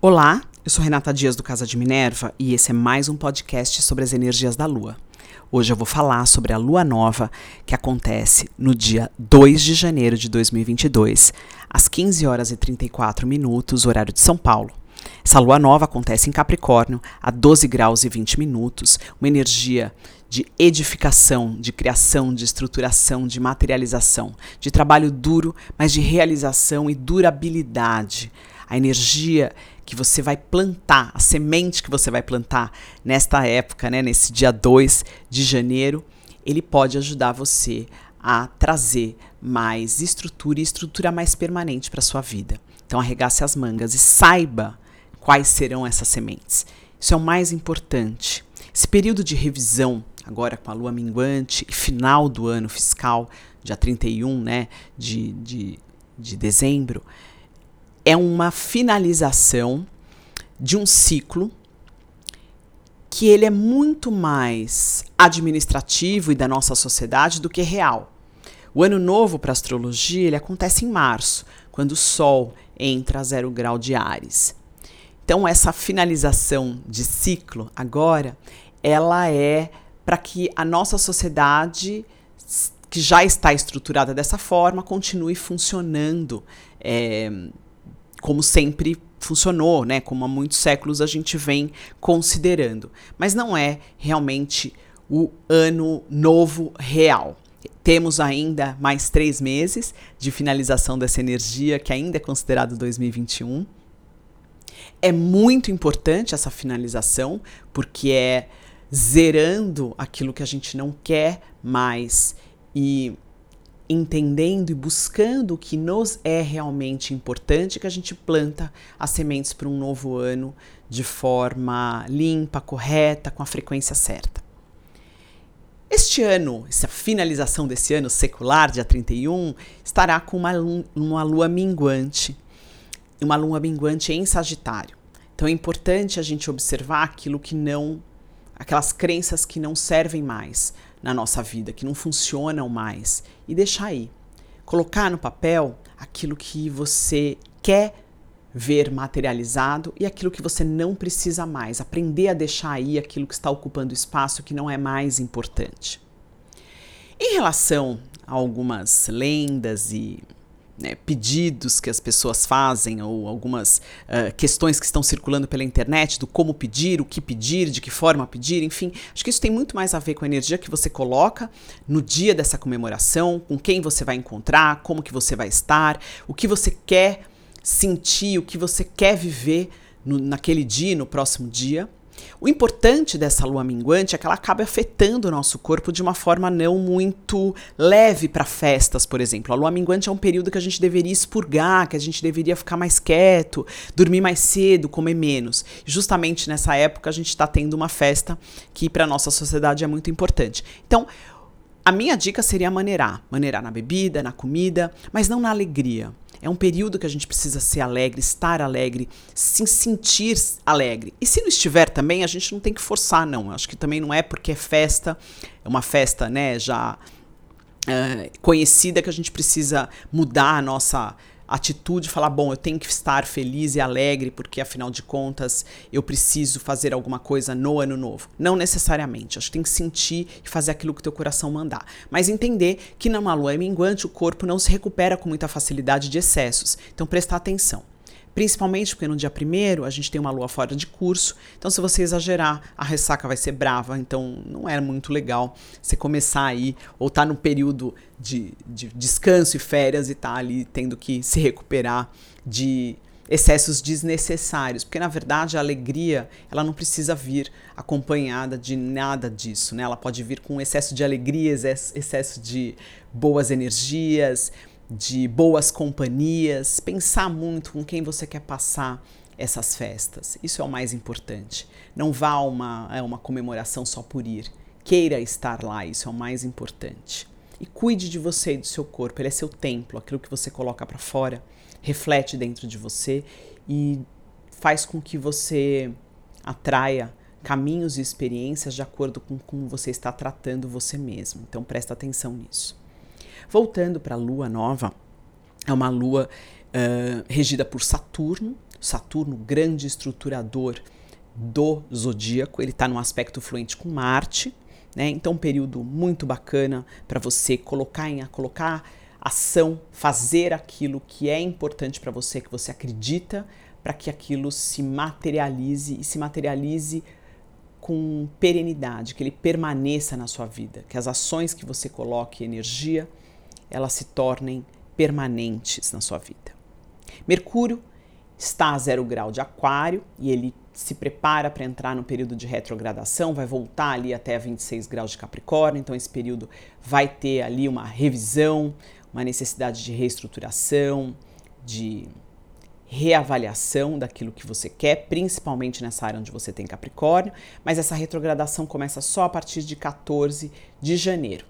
Olá, eu sou Renata Dias do Casa de Minerva e esse é mais um podcast sobre as energias da Lua. Hoje eu vou falar sobre a Lua Nova que acontece no dia 2 de janeiro de 2022, às 15 horas e 34 minutos, horário de São Paulo. Essa lua nova acontece em Capricórnio, a 12 graus e 20 minutos, uma energia de edificação, de criação, de estruturação, de materialização, de trabalho duro, mas de realização e durabilidade. A energia que você vai plantar, a semente que você vai plantar nesta época, né, nesse dia 2 de janeiro, ele pode ajudar você a trazer mais estrutura e estrutura mais permanente para sua vida. Então arregace as mangas e saiba quais serão essas sementes. Isso é o mais importante. Esse período de revisão, agora com a lua minguante e final do ano fiscal, dia 31 né, de, de, de dezembro, é uma finalização de um ciclo que ele é muito mais administrativo e da nossa sociedade do que real. O ano novo para a astrologia ele acontece em março, quando o Sol entra a zero grau de Ares. Então essa finalização de ciclo agora, ela é para que a nossa sociedade que já está estruturada dessa forma continue funcionando é, como sempre funcionou, né? Como há muitos séculos a gente vem considerando. Mas não é realmente o ano novo real. Temos ainda mais três meses de finalização dessa energia, que ainda é considerado 2021. É muito importante essa finalização, porque é zerando aquilo que a gente não quer mais e entendendo e buscando o que nos é realmente importante, que a gente planta as sementes para um novo ano de forma limpa, correta, com a frequência certa. Este ano, essa finalização desse ano secular, dia 31, estará com uma, uma lua minguante, uma lua minguante em Sagitário. Então é importante a gente observar aquilo que não, aquelas crenças que não servem mais, na nossa vida, que não funcionam mais, e deixar aí. Colocar no papel aquilo que você quer ver materializado e aquilo que você não precisa mais. Aprender a deixar aí aquilo que está ocupando espaço que não é mais importante. Em relação a algumas lendas e né, pedidos que as pessoas fazem ou algumas uh, questões que estão circulando pela internet do como pedir, o que pedir, de que forma pedir, enfim, acho que isso tem muito mais a ver com a energia que você coloca no dia dessa comemoração, com quem você vai encontrar, como que você vai estar, o que você quer sentir, o que você quer viver no, naquele dia, no próximo dia. O importante dessa lua minguante é que ela acaba afetando o nosso corpo de uma forma não muito leve para festas, por exemplo. A lua minguante é um período que a gente deveria expurgar, que a gente deveria ficar mais quieto, dormir mais cedo, comer menos. Justamente nessa época a gente está tendo uma festa que para nossa sociedade é muito importante. Então, a minha dica seria maneirar, maneirar na bebida, na comida, mas não na alegria. É um período que a gente precisa ser alegre, estar alegre, se sentir alegre. E se não estiver também, a gente não tem que forçar, não. Acho que também não é porque é festa, é uma festa, né, já é, conhecida que a gente precisa mudar a nossa atitude, falar, bom, eu tenho que estar feliz e alegre, porque afinal de contas eu preciso fazer alguma coisa no ano novo. Não necessariamente. Acho que tem que sentir e fazer aquilo que teu coração mandar. Mas entender que numa lua minguante o corpo não se recupera com muita facilidade de excessos. Então prestar atenção. Principalmente porque no dia primeiro a gente tem uma lua fora de curso, então se você exagerar, a ressaca vai ser brava, então não é muito legal você começar aí, ou tá no período de, de descanso e férias e tá ali tendo que se recuperar de excessos desnecessários, porque na verdade a alegria ela não precisa vir acompanhada de nada disso, né? Ela pode vir com excesso de alegria, excesso de boas energias, de boas companhias, pensar muito com quem você quer passar essas festas. Isso é o mais importante. Não vá a uma, a uma comemoração só por ir. Queira estar lá, isso é o mais importante. E cuide de você e do seu corpo, ele é seu templo, aquilo que você coloca para fora reflete dentro de você e faz com que você atraia caminhos e experiências de acordo com como você está tratando você mesmo. Então presta atenção nisso. Voltando para a lua nova, é uma lua uh, regida por Saturno, Saturno, grande estruturador do zodíaco, ele está num aspecto fluente com Marte, né? Então, um período muito bacana para você colocar em colocar ação, fazer aquilo que é importante para você, que você acredita, para que aquilo se materialize e se materialize com perenidade, que ele permaneça na sua vida, que as ações que você coloque energia, elas se tornem permanentes na sua vida. Mercúrio está a zero grau de aquário e ele se prepara para entrar no período de retrogradação, vai voltar ali até 26 graus de Capricórnio, então esse período vai ter ali uma revisão, uma necessidade de reestruturação, de reavaliação daquilo que você quer, principalmente nessa área onde você tem Capricórnio, mas essa retrogradação começa só a partir de 14 de janeiro.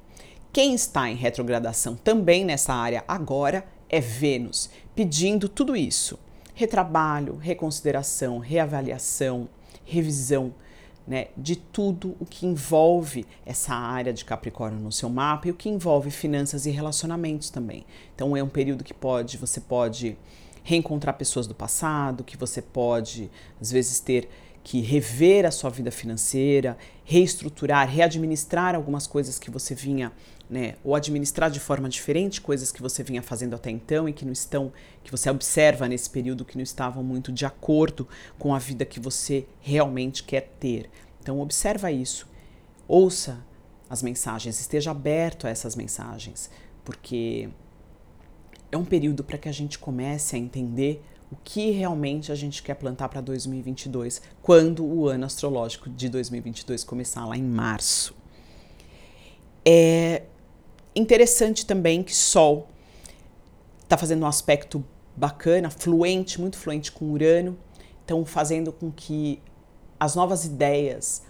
Quem está em retrogradação também nessa área agora é Vênus, pedindo tudo isso retrabalho, reconsideração, reavaliação, revisão né, de tudo o que envolve essa área de Capricórnio no seu mapa e o que envolve finanças e relacionamentos também. Então é um período que pode, você pode reencontrar pessoas do passado, que você pode às vezes ter que rever a sua vida financeira, reestruturar, readministrar algumas coisas que você vinha, né, ou administrar de forma diferente coisas que você vinha fazendo até então e que não estão, que você observa nesse período que não estavam muito de acordo com a vida que você realmente quer ter. Então observa isso. Ouça as mensagens, esteja aberto a essas mensagens, porque é um período para que a gente comece a entender o que realmente a gente quer plantar para 2022, quando o ano astrológico de 2022 começar lá em março. É interessante também que Sol está fazendo um aspecto bacana, fluente, muito fluente com Urano, então fazendo com que as novas ideias,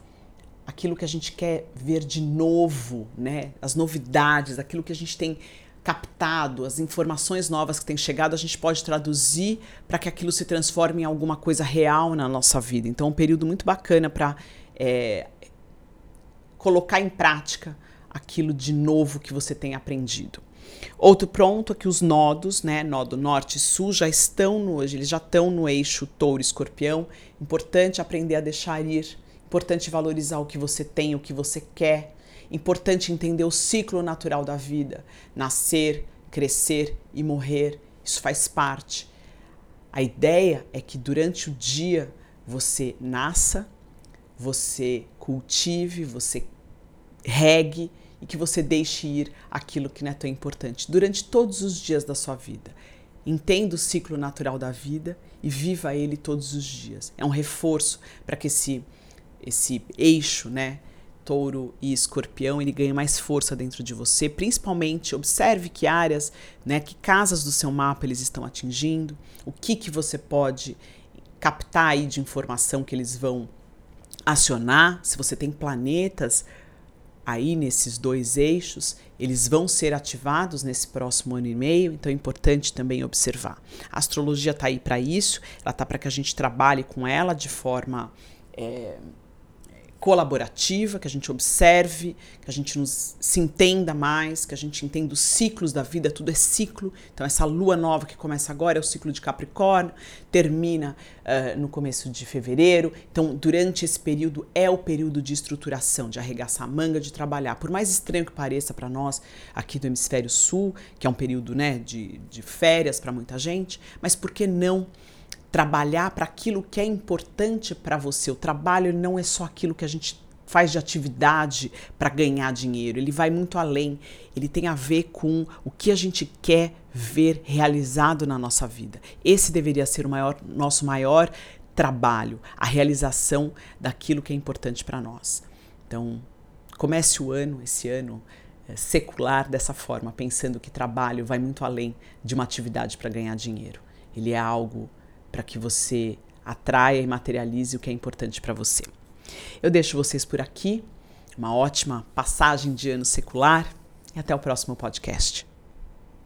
aquilo que a gente quer ver de novo, né, as novidades, aquilo que a gente tem captado, as informações novas que têm chegado, a gente pode traduzir para que aquilo se transforme em alguma coisa real na nossa vida. Então, é um período muito bacana para é, colocar em prática aquilo de novo que você tem aprendido. Outro ponto é que os nodos, né, nodo norte e sul, já estão no hoje, eles já estão no eixo touro-escorpião. Importante aprender a deixar ir, importante valorizar o que você tem, o que você quer, Importante entender o ciclo natural da vida: nascer, crescer e morrer. Isso faz parte. A ideia é que durante o dia você nasça, você cultive, você regue e que você deixe ir aquilo que não é tão importante durante todos os dias da sua vida. Entenda o ciclo natural da vida e viva ele todos os dias. É um reforço para que esse, esse eixo, né, touro e escorpião, ele ganha mais força dentro de você, principalmente observe que áreas, né, que casas do seu mapa eles estão atingindo, o que que você pode captar aí de informação que eles vão acionar, se você tem planetas aí nesses dois eixos, eles vão ser ativados nesse próximo ano e meio, então é importante também observar. A astrologia está aí para isso, ela está para que a gente trabalhe com ela de forma é, colaborativa, que a gente observe, que a gente nos, se entenda mais, que a gente entenda os ciclos da vida, tudo é ciclo. Então, essa lua nova que começa agora é o ciclo de Capricórnio, termina uh, no começo de fevereiro. Então, durante esse período é o período de estruturação, de arregaçar a manga, de trabalhar. Por mais estranho que pareça para nós aqui do hemisfério sul, que é um período né, de, de férias para muita gente, mas por que não? Trabalhar para aquilo que é importante para você. O trabalho não é só aquilo que a gente faz de atividade para ganhar dinheiro, ele vai muito além. Ele tem a ver com o que a gente quer ver realizado na nossa vida. Esse deveria ser o maior, nosso maior trabalho, a realização daquilo que é importante para nós. Então, comece o ano, esse ano é, secular dessa forma, pensando que trabalho vai muito além de uma atividade para ganhar dinheiro. Ele é algo para que você atraia e materialize o que é importante para você. Eu deixo vocês por aqui. Uma ótima passagem de ano secular e até o próximo podcast.